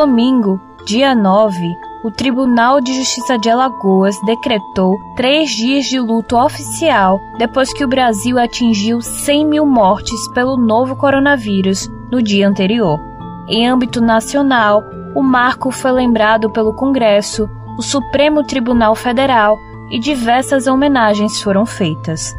domingo, dia 9, o Tribunal de Justiça de Alagoas decretou três dias de luto oficial depois que o Brasil atingiu 100 mil mortes pelo novo coronavírus no dia anterior. Em âmbito nacional, o marco foi lembrado pelo Congresso, o Supremo Tribunal Federal e diversas homenagens foram feitas.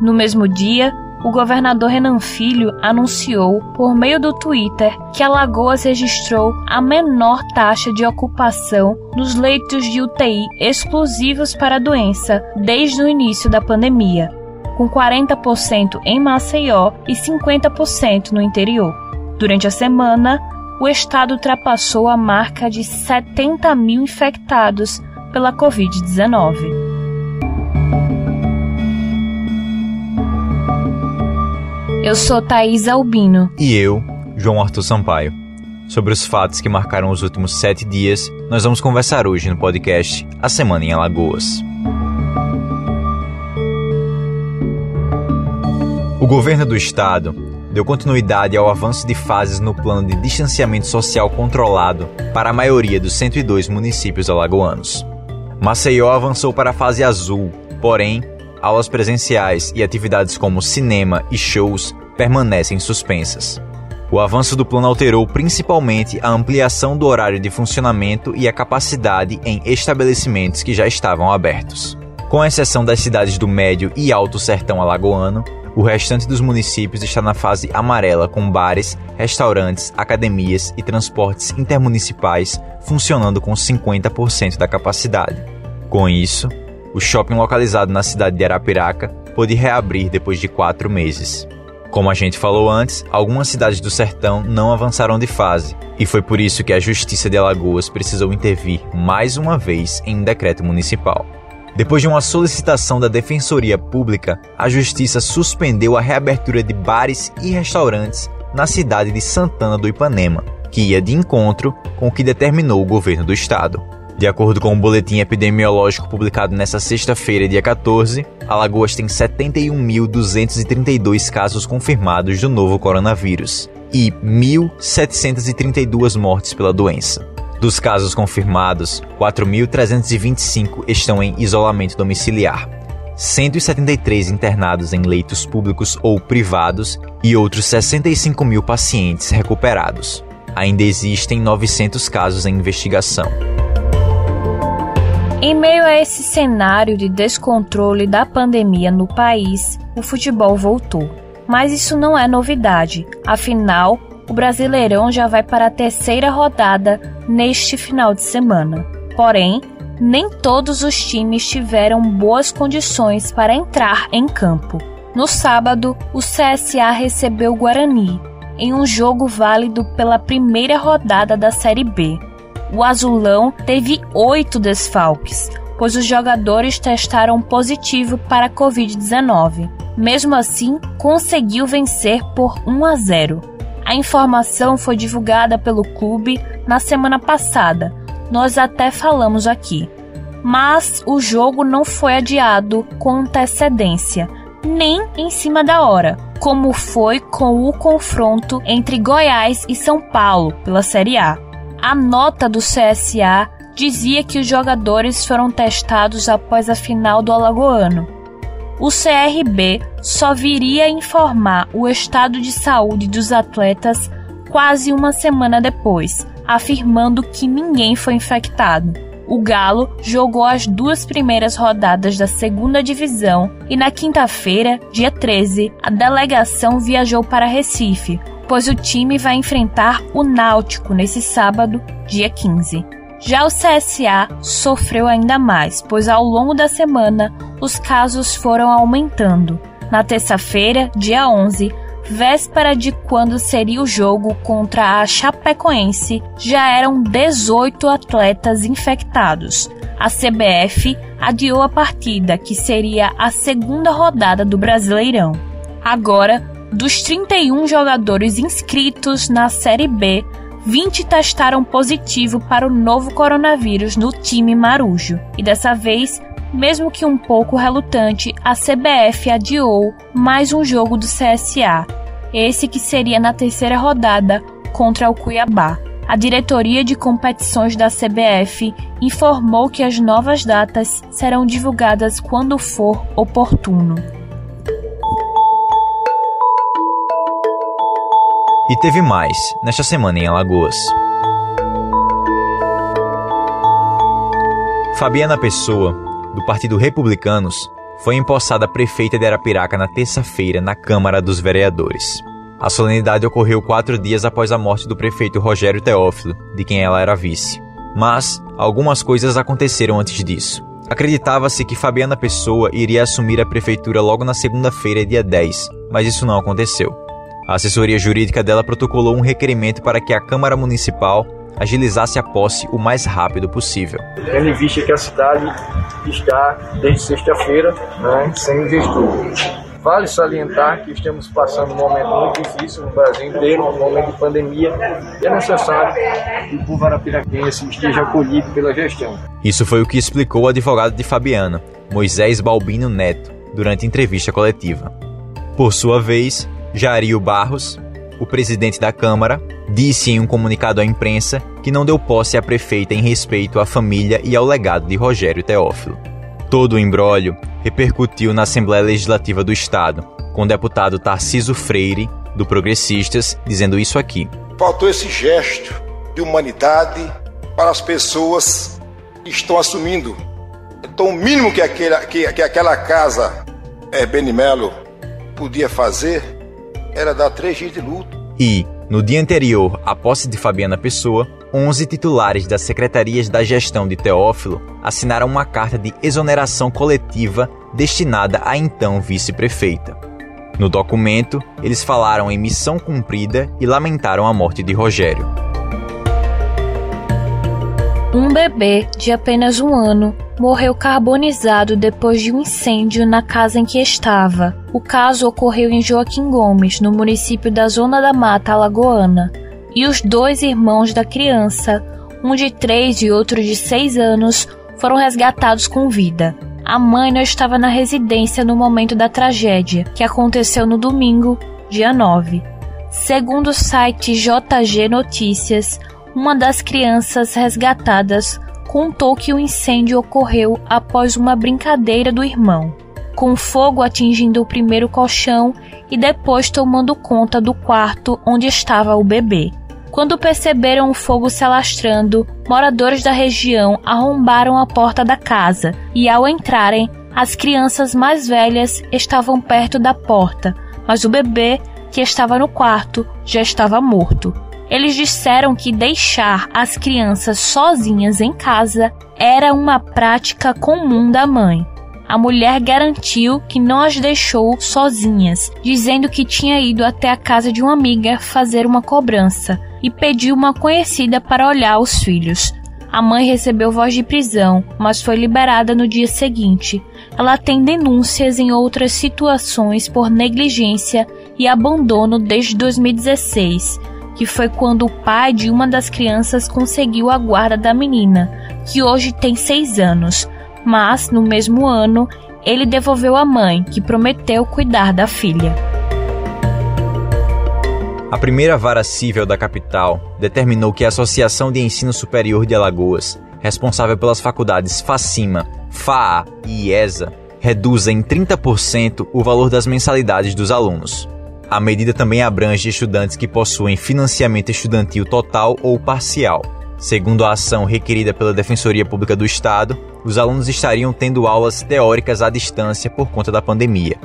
No mesmo dia, o governador Renan Filho anunciou, por meio do Twitter, que Alagoas registrou a menor taxa de ocupação nos leitos de UTI exclusivos para a doença desde o início da pandemia, com 40% em Maceió e 50% no interior. Durante a semana, o estado ultrapassou a marca de 70 mil infectados pela Covid-19. Eu sou Thaís Albino. E eu, João Arthur Sampaio. Sobre os fatos que marcaram os últimos sete dias, nós vamos conversar hoje no podcast A Semana em Alagoas. O governo do estado deu continuidade ao avanço de fases no plano de distanciamento social controlado para a maioria dos 102 municípios alagoanos. Maceió avançou para a fase azul, porém, aulas presenciais e atividades como cinema e shows permanecem suspensas. O avanço do plano alterou principalmente a ampliação do horário de funcionamento e a capacidade em estabelecimentos que já estavam abertos. Com exceção das cidades do Médio e Alto Sertão Alagoano, o restante dos municípios está na fase amarela, com bares, restaurantes, academias e transportes intermunicipais funcionando com 50% da capacidade. Com isso, o shopping localizado na cidade de Arapiraca pôde reabrir depois de quatro meses. Como a gente falou antes, algumas cidades do sertão não avançaram de fase, e foi por isso que a Justiça de Alagoas precisou intervir mais uma vez em um decreto municipal. Depois de uma solicitação da Defensoria Pública, a Justiça suspendeu a reabertura de bares e restaurantes na cidade de Santana do Ipanema, que ia de encontro com o que determinou o governo do estado. De acordo com o um boletim epidemiológico publicado nesta sexta-feira, dia 14, Alagoas tem 71.232 casos confirmados do novo coronavírus e 1.732 mortes pela doença. Dos casos confirmados, 4.325 estão em isolamento domiciliar, 173 internados em leitos públicos ou privados e outros 65 mil pacientes recuperados. Ainda existem 900 casos em investigação. Em meio a esse cenário de descontrole da pandemia no país, o futebol voltou. Mas isso não é novidade, afinal, o Brasileirão já vai para a terceira rodada neste final de semana. Porém, nem todos os times tiveram boas condições para entrar em campo. No sábado, o CSA recebeu o Guarani, em um jogo válido pela primeira rodada da Série B o Azulão teve oito desfalques, pois os jogadores testaram positivo para a Covid-19. Mesmo assim, conseguiu vencer por 1 a 0. A informação foi divulgada pelo clube na semana passada, nós até falamos aqui. Mas o jogo não foi adiado com antecedência, nem em cima da hora, como foi com o confronto entre Goiás e São Paulo pela Série A. A nota do CSA dizia que os jogadores foram testados após a final do Alagoano. O CRB só viria informar o estado de saúde dos atletas quase uma semana depois, afirmando que ninguém foi infectado. O Galo jogou as duas primeiras rodadas da segunda divisão e na quinta-feira, dia 13, a delegação viajou para Recife, pois o time vai enfrentar o Náutico nesse sábado, dia 15. Já o CSA sofreu ainda mais, pois ao longo da semana os casos foram aumentando. Na terça-feira, dia 11, véspera de quando seria o jogo contra a Chapecoense, já eram 18 atletas infectados. A CBF adiou a partida, que seria a segunda rodada do Brasileirão. Agora, dos 31 jogadores inscritos na Série B, 20 testaram positivo para o novo coronavírus no time Marujo. E dessa vez, mesmo que um pouco relutante, a CBF adiou mais um jogo do CSA, esse que seria na terceira rodada contra o Cuiabá. a diretoria de competições da CBF informou que as novas datas serão divulgadas quando for oportuno. E teve mais nesta semana em Alagoas. Fabiana Pessoa, do Partido Republicanos, foi empossada prefeita de Arapiraca na terça-feira na Câmara dos Vereadores. A solenidade ocorreu quatro dias após a morte do prefeito Rogério Teófilo, de quem ela era vice. Mas algumas coisas aconteceram antes disso. Acreditava-se que Fabiana Pessoa iria assumir a prefeitura logo na segunda-feira, dia 10, mas isso não aconteceu. A assessoria jurídica dela protocolou um requerimento para que a Câmara Municipal agilizasse a posse o mais rápido possível. Tendo em vista que a cidade está, desde sexta-feira, né, sem gestor. Vale salientar que estamos passando um momento muito difícil no Brasil inteiro, um momento de pandemia, e é necessário que o povo arapiraquense esteja acolhido pela gestão. Isso foi o que explicou o advogado de Fabiana, Moisés Balbino Neto, durante entrevista coletiva. Por sua vez, Jario Barros, o presidente da Câmara, disse em um comunicado à imprensa que não deu posse à prefeita em respeito à família e ao legado de Rogério Teófilo. Todo o embrólio repercutiu na Assembleia Legislativa do Estado, com o deputado Tarciso Freire, do Progressistas, dizendo isso aqui. Faltou esse gesto de humanidade para as pessoas que estão assumindo. Então, o mínimo que, aquele, que, que aquela casa é, Benimelo podia fazer era dar três dias de luto. E, no dia anterior à posse de Fabiana Pessoa, 11 titulares das secretarias da gestão de Teófilo assinaram uma carta de exoneração coletiva destinada à então vice-prefeita. No documento, eles falaram em missão cumprida e lamentaram a morte de Rogério. Um bebê de apenas um ano morreu carbonizado depois de um incêndio na casa em que estava. O caso ocorreu em Joaquim Gomes, no município da Zona da Mata Alagoana e os dois irmãos da criança, um de três e outro de seis anos, foram resgatados com vida. A mãe não estava na residência no momento da tragédia, que aconteceu no domingo, dia 9. Segundo o site JG Notícias, uma das crianças resgatadas contou que o incêndio ocorreu após uma brincadeira do irmão, com fogo atingindo o primeiro colchão e depois tomando conta do quarto onde estava o bebê. Quando perceberam o fogo se alastrando, moradores da região arrombaram a porta da casa e, ao entrarem, as crianças mais velhas estavam perto da porta, mas o bebê, que estava no quarto, já estava morto. Eles disseram que deixar as crianças sozinhas em casa era uma prática comum da mãe. A mulher garantiu que não as deixou sozinhas, dizendo que tinha ido até a casa de uma amiga fazer uma cobrança e pediu uma conhecida para olhar os filhos. A mãe recebeu voz de prisão, mas foi liberada no dia seguinte. Ela tem denúncias em outras situações por negligência e abandono desde 2016, que foi quando o pai de uma das crianças conseguiu a guarda da menina, que hoje tem seis anos mas, no mesmo ano, ele devolveu a mãe, que prometeu cuidar da filha. A primeira vara civil da capital determinou que a Associação de Ensino Superior de Alagoas, responsável pelas faculdades FACIMA, FAA e IESA, reduza em 30% o valor das mensalidades dos alunos. A medida também abrange estudantes que possuem financiamento estudantil total ou parcial. Segundo a ação requerida pela Defensoria Pública do Estado, os alunos estariam tendo aulas teóricas à distância por conta da pandemia.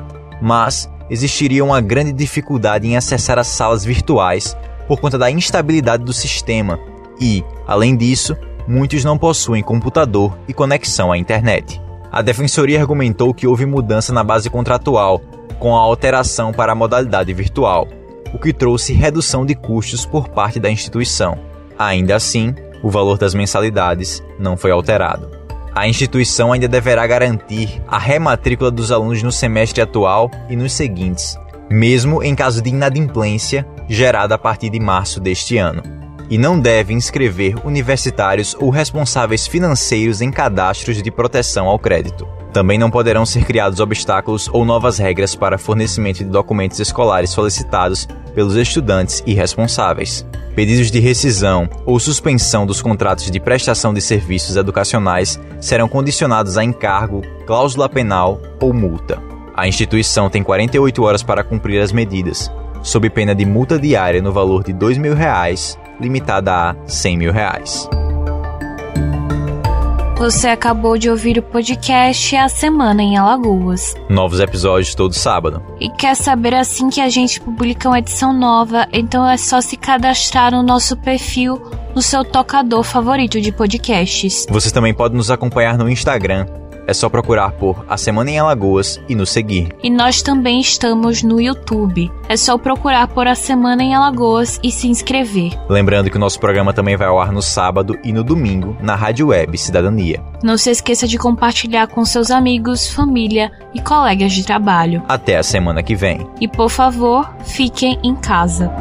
Mas existiria uma grande dificuldade em acessar as salas virtuais por conta da instabilidade do sistema e, além disso, muitos não possuem computador e conexão à internet. A defensoria argumentou que houve mudança na base contratual com a alteração para a modalidade virtual, o que trouxe redução de custos por parte da instituição. Ainda assim, o valor das mensalidades não foi alterado. A instituição ainda deverá garantir a rematrícula dos alunos no semestre atual e nos seguintes, mesmo em caso de inadimplência gerada a partir de março deste ano. E não deve inscrever universitários ou responsáveis financeiros em cadastros de proteção ao crédito. Também não poderão ser criados obstáculos ou novas regras para fornecimento de documentos escolares solicitados pelos estudantes e responsáveis. Pedidos de rescisão ou suspensão dos contratos de prestação de serviços educacionais serão condicionados a encargo, cláusula penal ou multa. A instituição tem 48 horas para cumprir as medidas, sob pena de multa diária no valor de 2 mil reais, limitada a 100 mil reais. Você acabou de ouvir o podcast A Semana em Alagoas. Novos episódios todo sábado. E quer saber assim que a gente publica uma edição nova? Então é só se cadastrar no nosso perfil no seu tocador favorito de podcasts. Você também pode nos acompanhar no Instagram é só procurar por A Semana em Alagoas e nos seguir. E nós também estamos no YouTube. É só procurar por A Semana em Alagoas e se inscrever. Lembrando que o nosso programa também vai ao ar no sábado e no domingo na Rádio Web Cidadania. Não se esqueça de compartilhar com seus amigos, família e colegas de trabalho. Até a semana que vem. E por favor, fiquem em casa.